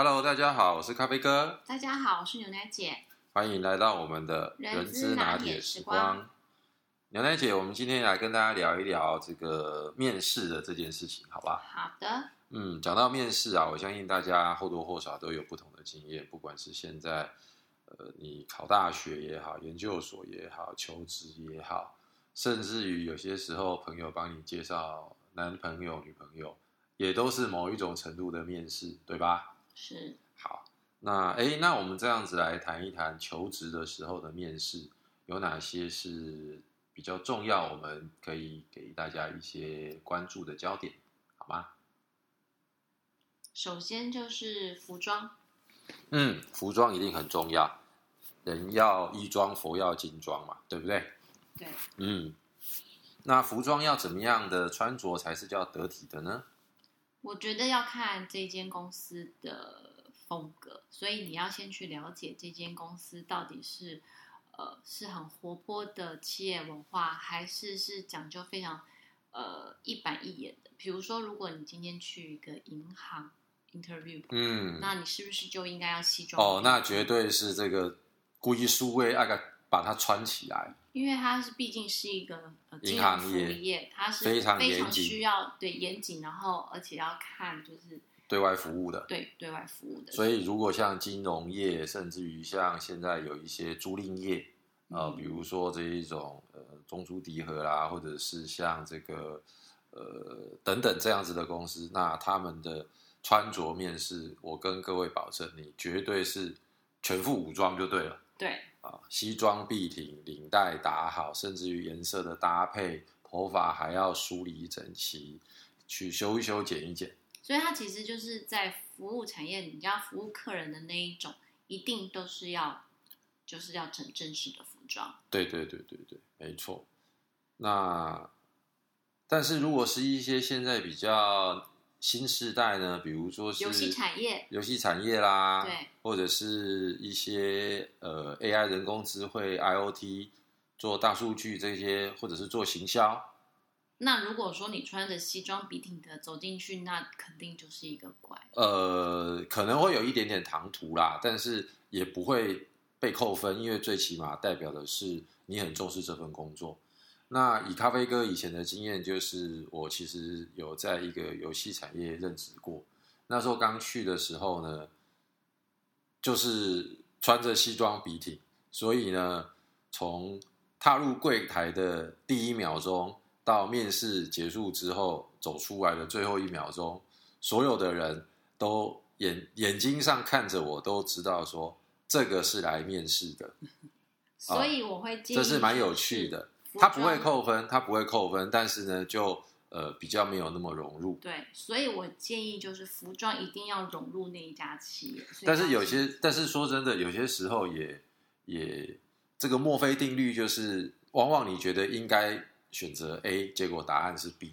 Hello，大家好，我是咖啡哥，大家好，我是牛奶姐。欢迎来到我们的人之之拿铁时光牛奶姐，我们今天来跟大家聊一聊这个面试的这件事情，好吧？好的，嗯，讲到面试啊，我相信大家或多或少都有不同的经验，不管是现在呃你考大学也好，研究所也好，求职也好，甚至于有些时候朋友帮你介绍男朋友、女朋友，也都是某一种程度的面试，对吧？是好，那诶，那我们这样子来谈一谈求职的时候的面试，有哪些是比较重要，我们可以给大家一些关注的焦点，好吗？首先就是服装，嗯，服装一定很重要，人要衣装，佛要金装嘛，对不对？对，嗯，那服装要怎么样的穿着才是叫得体的呢？我觉得要看这间公司的风格，所以你要先去了解这间公司到底是呃是很活泼的企业文化，还是是讲究非常呃一板一眼的。比如说，如果你今天去一个银行 interview，嗯，那你是不是就应该要西装？哦，那绝对是这个故意书位那个把它穿起来，因为它是毕竟是一个金融服务行业业，它是非常需要对严谨，然后而且要看就是对外服务的。对对外服务的，所以，如果像金融业，甚至于像现在有一些租赁业，呃，嗯比如说这一种呃中租迪和啦，或者是像这个呃等等这样子的公司，那他们的穿着面试，我跟各位保证，你绝对是全副武装就对了对啊，西装笔挺，领带打好，甚至于颜色的搭配，头发还要梳理整齐，去修一修、剪一剪。所以它其实就是在服务产业，你要服务客人的那一种，一定都是要就是要整正式的服装。对对对对对，没错。那但是如果是一些现在比较新时代呢，比如说是游戏产业，游戏产业啦，对，或者是一些呃 AI 人工智慧、IOT 做大数据这些，或者是做行销，那如果说你穿着西装笔挺的走进去，那肯定就是一个怪。呃，可能会有一点点唐突啦，但是也不会被扣分，因为最起码代表的是你很重视这份工作。那以咖啡哥以前的经验，就是我其实有在一个游戏产业任职过。那时候刚去的时候呢，就是穿着西装笔挺，所以呢，从踏入柜台的第一秒钟到面试结束之后走出来的最后一秒钟，所有的人都眼眼睛上看着我，都知道说这个是来面试的，所以我会建议，这是蛮有趣。的。服他不会扣分，他不会扣分，但是呢，就呃比较没有那么融入。对，所以我建议就是服装一定要融入那一家企业。但是有些，但是说真的，有些时候也也这个墨菲定律就是，往往你觉得应该选择 A，结果答案是 B。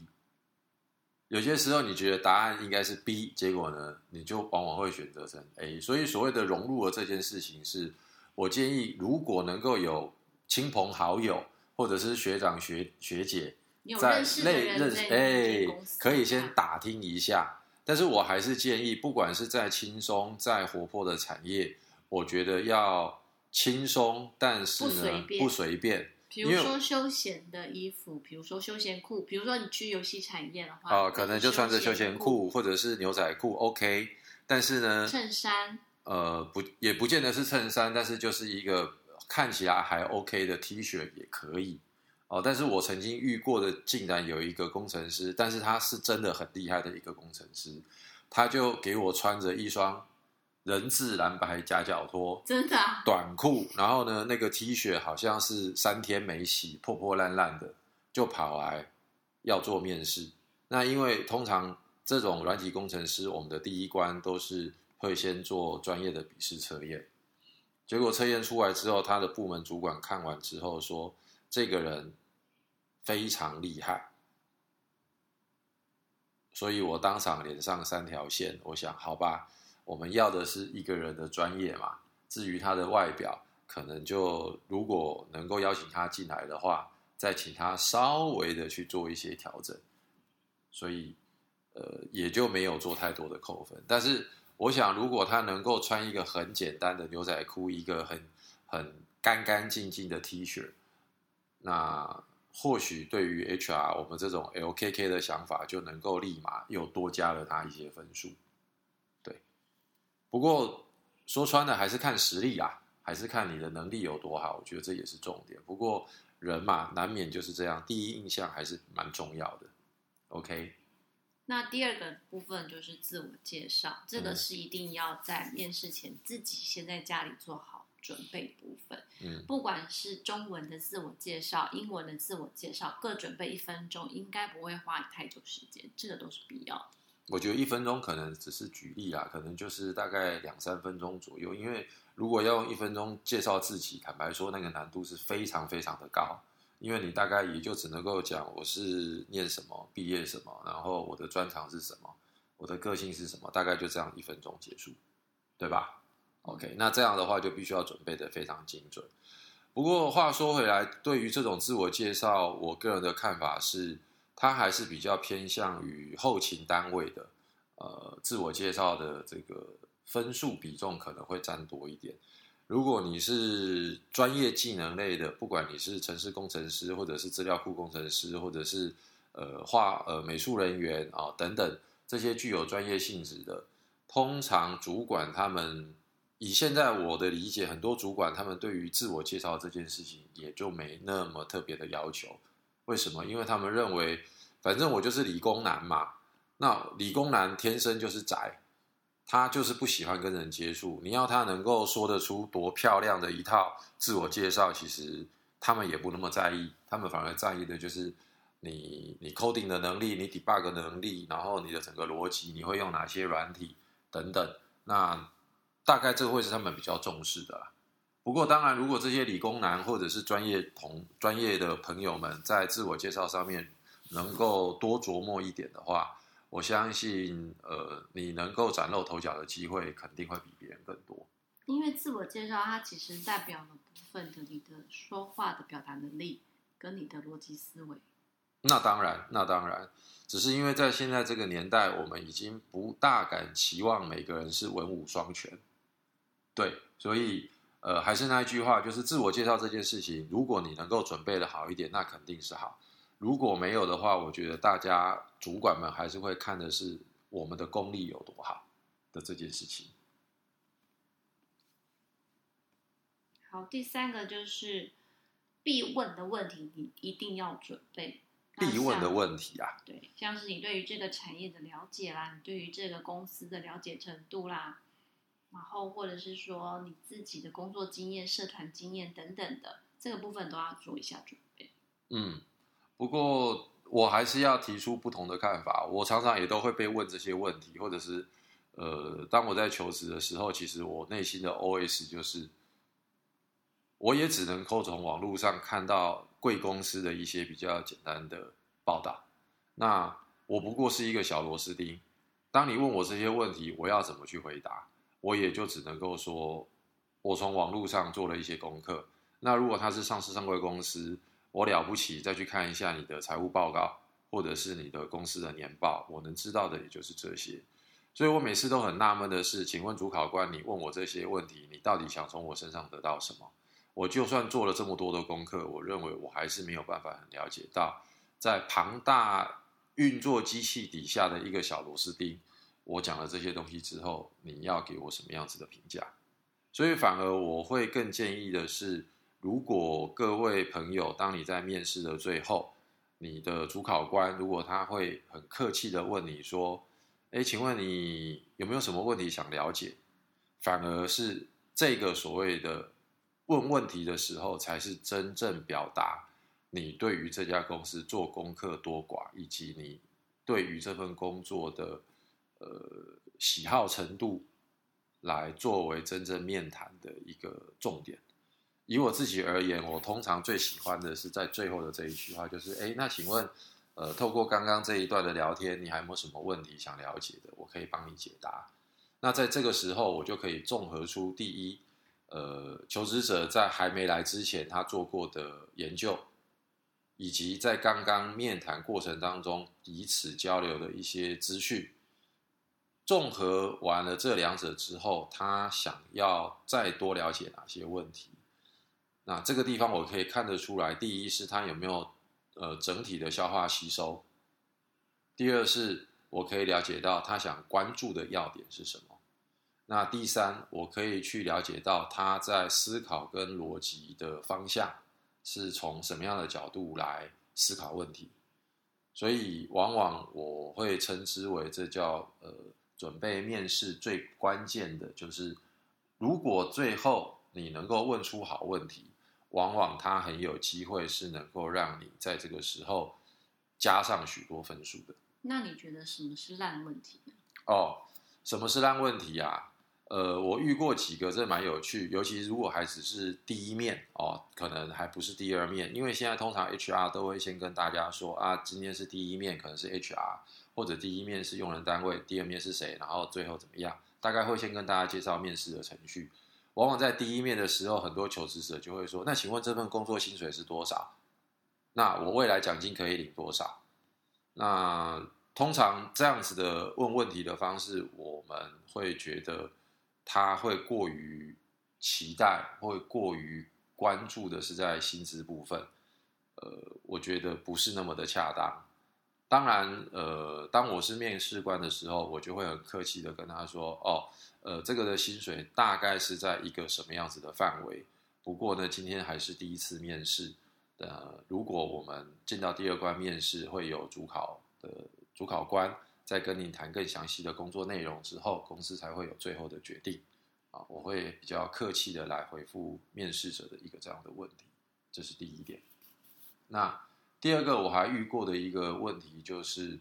有些时候你觉得答案应该是 B，结果呢，你就往往会选择成 A。所以所谓的融入了这件事情是，我建议如果能够有亲朋好友或者是学长学学姐在认识的类认识人在那间哎公司，可以先啊打听一下。但是我还是建议，不管是在轻松、在活泼的产业，我觉得要轻松，但是不随呢便不随便。比如说休闲的衣服，比如说休闲裤，比如说你去游戏产业的话，哦、可能就穿着休闲闲裤或者是牛仔裤，OK。但是呢，衬衫，呃，不，也不见得是衬衫，但是就是一个看起来还 OK 的 T 恤也可以。哦，但是我曾经遇过的，竟然有一个工程师，但是他是真的很厉害的一个工程师，他就给我穿着一双人字蓝白夹脚拖，真的、啊、短裤，然后呢，那个 T 恤好像是三天没洗，破破烂烂的，就跑来要做面试。那因为通常这种软体工程师，我们的第一关都是会先做专业的笔试测验。结果测验出来之后，他的部门主管看完之后说，这个人非常厉害，所以我当场脸上三条线。我想，好吧，我们要的是一个人的专业嘛。至于他的外表，可能就如果能够邀请他进来的话，再请他稍微的去做一些调整。所以，呃，也就没有做太多的扣分。但是我想如果他能够穿一个很简单的牛仔裤，一个很很干干净净的 T 恤，那或许对于 HR 我们这种 LKK 的想法就能够立马又多加了他一些分数。对，不过说穿了还是看实力啊，还是看你的能力有多好，我觉得这也是重点。不过人嘛，难免就是这样，第一印象还是蛮重要的。OK。那第二个部分就是自我介绍，这个是一定要在面试前自己先在家里做好准备部分。嗯，不管是中文的自我介绍、英文的自我介绍，各准备一分钟，应该不会花你太久时间，这个都是必要的。我觉得一分钟可能只是举例啊，可能就是大概两三分钟左右，因为如果要用一分钟介绍自己，坦白说那个难度是非常非常的高。因为你大概也就只能够讲我是念什么、毕业什么，然后我的专长是什么，我的个性是什么，大概就这样一分钟结束，对吧？OK，那这样的话就必须要准备的非常精准。不过话说回来，对于这种自我介绍，我个人的看法是，它还是比较偏向于后勤单位的，呃，自我介绍的这个分数比重可能会占多一点。如果你是专业技能类的，不管你是城市工程师，或者是资料库工程师，或者是呃画呃美术人员啊等等这些具有专业性质的，通常主管他们以现在我的理解，很多主管他们对于自我介绍这件事情也就没那么特别的要求。为什么？因为他们认为，反正我就是理工男嘛，那理工男天生就是宅。他就是不喜欢跟人接触。你要他能够说得出多漂亮的一套自我介绍，其实他们也不那么在意。他们反而在意的就是你你 coding 的能力，你 debug 能力，然后你的整个逻辑，你会用哪些软体等等。那大概这会是他们比较重视的。不过当然，如果这些理工男或者是专业同专业的朋友们在自我介绍上面能够多琢磨一点的话。我相信，呃，你能够崭露头角的机会肯定会比别人更多。因为自我介绍，它其实代表了部分的你的说话的表达能力跟你的逻辑思维。那当然，那当然，只是因为在现在这个年代，我们已经不大敢期望每个人是文武双全。对，所以，呃，还是那一句话，就是自我介绍这件事情，如果你能够准备的好一点，那肯定是好。如果没有的话，我觉得大家主管们还是会看的是我们的功力有多好的这件事情。好，第三个就是必问的问题，你一定要准备。必问的问题啊，对，像是你对于这个产业的了解啦，你对于这个公司的了解程度啦，然后或者是说你自己的工作经验、社团经验等等的，这个部分都要做一下准备。嗯。不过，我还是要提出不同的看法。我常常也都会被问这些问题，或者是，呃，当我在求职的时候，其实我内心的 OS 就是，我也只能够从网络上看到贵公司的一些比较简单的报道。那我不过是一个小螺丝钉。当你问我这些问题，我要怎么去回答？我也就只能够说，我从网络上做了一些功课。那如果他是上市上柜公司，我了不起，再去看一下你的财务报告，或者是你的公司的年报，我能知道的也就是这些。所以我每次都很纳闷的是，请问主考官，你问我这些问题，你到底想从我身上得到什么？我就算做了这么多的功课，我认为我还是没有办法很了解到，在庞大运作机器底下的一个小螺丝钉，我讲了这些东西之后，你要给我什么样子的评价？所以反而我会更建议的是。如果各位朋友，当你在面试的最后，你的主考官如果他会很客气的问你说：“哎，请问你有没有什么问题想了解？”反而是这个所谓的问问题的时候，才是真正表达你对于这家公司做功课多寡，以及你对于这份工作的呃喜好程度，来作为真正面谈的一个重点。以我自己而言，我通常最喜欢的是在最后的这一句话，就是哎，那请问，呃，透过刚刚这一段的聊天，你还有没有什么问题想了解的？我可以帮你解答。那在这个时候，我就可以综合出第一，呃，求职者在还没来之前他做过的研究，以及在刚刚面谈过程当中彼此交流的一些资讯。综合完了这两者之后，他想要再多了解哪些问题？那这个地方我可以看得出来，第一是他有没有呃整体的消化吸收，第二是我可以了解到他想关注的要点是什么。那第三，我可以去了解到他在思考跟逻辑的方向是从什么样的角度来思考问题。所以往往我会称之为这叫呃。准备面试最关键的就是，如果最后你能够问出好问题，往往它很有机会是能够让你在这个时候加上许多分数的。那你觉得什么是烂问题呢？哦，什么是烂问题啊？呃，我遇过几个，这蛮有趣，尤其如果还只是第一面哦，可能还不是第二面，因为现在通常 HR 都会先跟大家说啊，今天是第一面，可能是 HR。或者第一面是用人单位，第二面是谁，然后最后怎么样？大概会先跟大家介绍面试的程序。往往在第一面的时候，很多求职者就会说：“那请问这份工作薪水是多少？那我未来奖金可以领多少？”那通常这样子的问问题的方式，我们会觉得他会过于期待，会过于关注的是在薪资部分。呃，我觉得不是那么的恰当。当然，呃，当我是面试官的时候，我就会很客气的跟他说：“哦，呃，这个的薪水大概是在一个什么样子的范围。不过呢，今天还是第一次面试，呃，如果我们进到第二关面试，会有主考的主考官在跟您谈更详细的工作内容之后，公司才会有最后的决定。啊，我会比较客气的来回复面试者的一个这样的问题，这是第一点。那。第二个我还遇过的一个问题就是，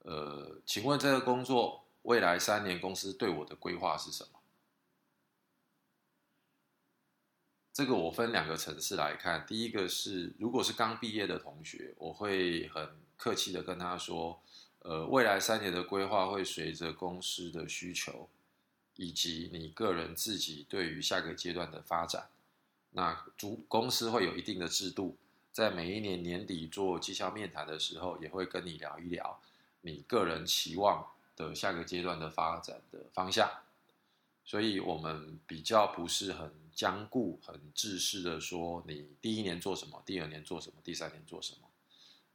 呃，请问这个工作未来三年公司对我的规划是什么？这个我分两个层次来看。第一个是，如果是刚毕业的同学，我会很客气的跟他说，呃，未来三年的规划会随着公司的需求，以及你个人自己对于下个阶段的发展，那主公司会有一定的制度。在每一年年底做绩效面谈的时候，也会跟你聊一聊你个人期望的下个阶段的发展的方向。所以，我们比较不是很僵固、很制式的说，你第一年做什么，第二年做什么，第三年做什么。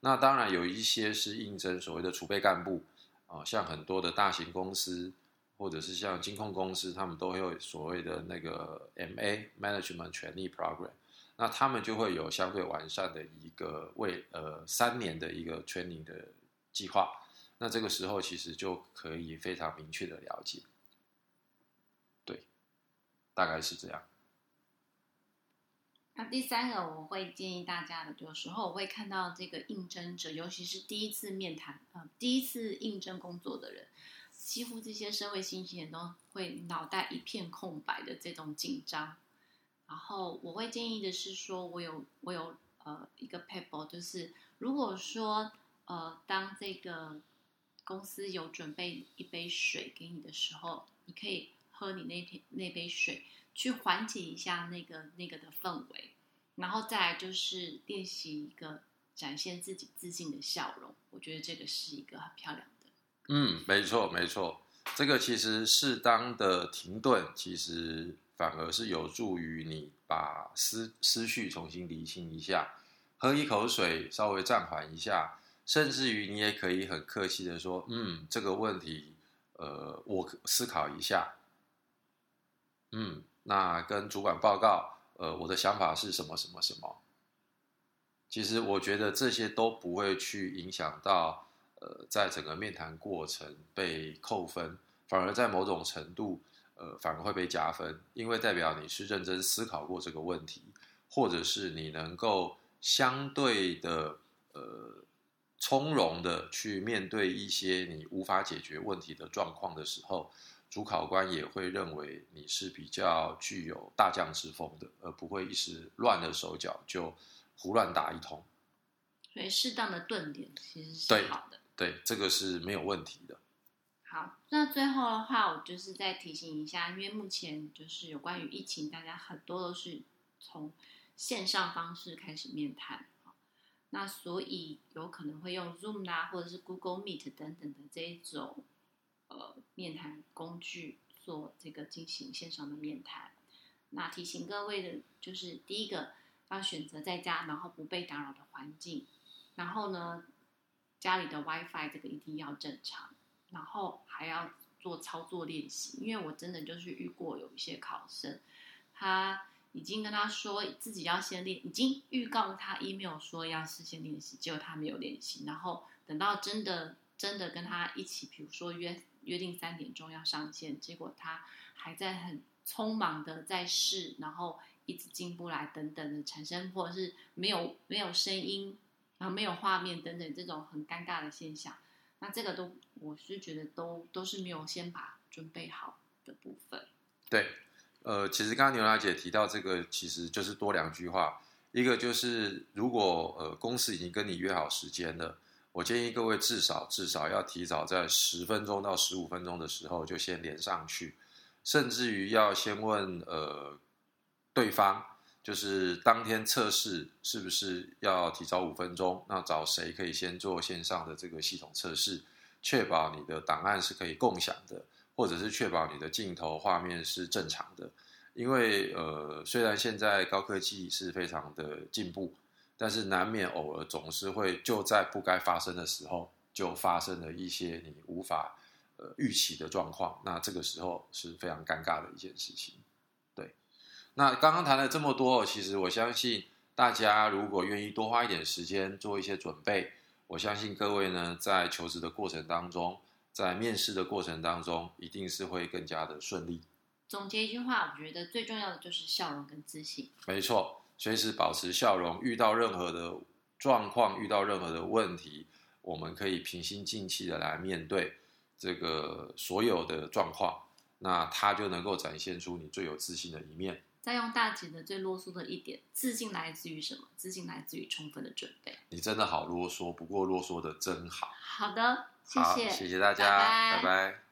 那当然有一些是应征所谓的储备干部啊，像很多的大型公司，或者是像金控公司，他们都会有所谓的那个 MA Management 权力 Program。那他们就会有相对完善的一个为呃三年的一个 training 的计划，那这个时候其实就可以非常明确的了解，对，大概是这样。那第三个我会建议大家的，有时候我会看到这个应征者，尤其是第一次面谈啊，第一次应征工作的人，几乎这些社会新鲜人都会脑袋一片空白的这种紧张。然后我会建议的是说，我有我有呃一个 paper，就是如果说呃当这个公司有准备一杯水给你的时候，你可以喝你那瓶那杯水，去缓解一下那个那个的氛围，然后再来就是练习一个展现自己自信的笑容。我觉得这个是一个很漂亮的。嗯，没错没错，这个其实适当的停顿，其实。反而是有助于你把思思绪重新理清一下，喝一口水，稍微暂缓一下，甚至于你也可以很客气的说：“嗯，这个问题，呃，我思考一下。”嗯，那跟主管报告，呃，我的想法是什么什么什么。其实我觉得这些都不会去影响到，呃，在整个面谈过程被扣分，反而在某种程度。呃，反而会被加分，因为代表你是认真思考过这个问题，或者是你能够相对的呃从容的去面对一些你无法解决问题的状况的时候，主考官也会认为你是比较具有大将之风的，而不会一时乱了手脚就胡乱打一通。所以适当的顿点其实是好的，对，这个是没有问题的。好，那最后的话，我就是再提醒一下，因为目前就是有关于疫情，大家很多都是从线上方式开始面谈，那所以有可能会用 Zoom 啊，或者是 Google Meet 等等的这一种呃面谈工具做这个进行线上的面谈。那提醒各位的就是第一个要选择在家，然后不被打扰的环境，然后呢家里的 WiFi 这个一定要正常，然后还要做操作练习，因为我真的就是遇过有一些考生，他已经跟他说自己要先练，已经预告他 email 说要事先练习，结果他没有练习，然后等到真的真的跟他一起，比如说约约定三点钟要上线，结果他还在很匆忙的在试，然后一直进不来等等的产生，或者是没有没有声音，然后没有画面等等这种很尴尬的现象，那这个都我是觉得都都是没有先把准备好的部分。对，呃，其实刚刚牛娜姐提到这个，其实就是多两句话。一个就是，如果呃公司已经跟你约好时间了，我建议各位至少至少要提早在十分钟到十五分钟的时候就先连上去，甚至于要先问呃对方，就是当天测试是不是要提早五分钟，那找谁可以先做线上的这个系统测试，确保你的档案是可以共享的。或者是确保你的镜头画面是正常的，因为呃，虽然现在高科技是非常的进步，但是难免偶尔总是会就在不该发生的时候就发生了一些你无法呃预期的状况，那这个时候是非常尴尬的一件事情。对，那刚刚谈了这么多，其实我相信大家如果愿意多花一点时间做一些准备，我相信各位呢在求职的过程当中。在面试的过程当中，一定是会更加的顺利。总结一句话，我觉得最重要的就是笑容跟自信。没错，随时保持笑容，遇到任何的状况，遇到任何的问题，我们可以平心静气的来面对这个所有的状况，那它就能够展现出你最有自信的一面。再用大姐的最啰嗦的一点，自信来自于什么？自信来自于充分的准备。你真的好啰嗦，不过啰嗦的真好。好的。谢好，谢，谢谢大家，拜拜拜拜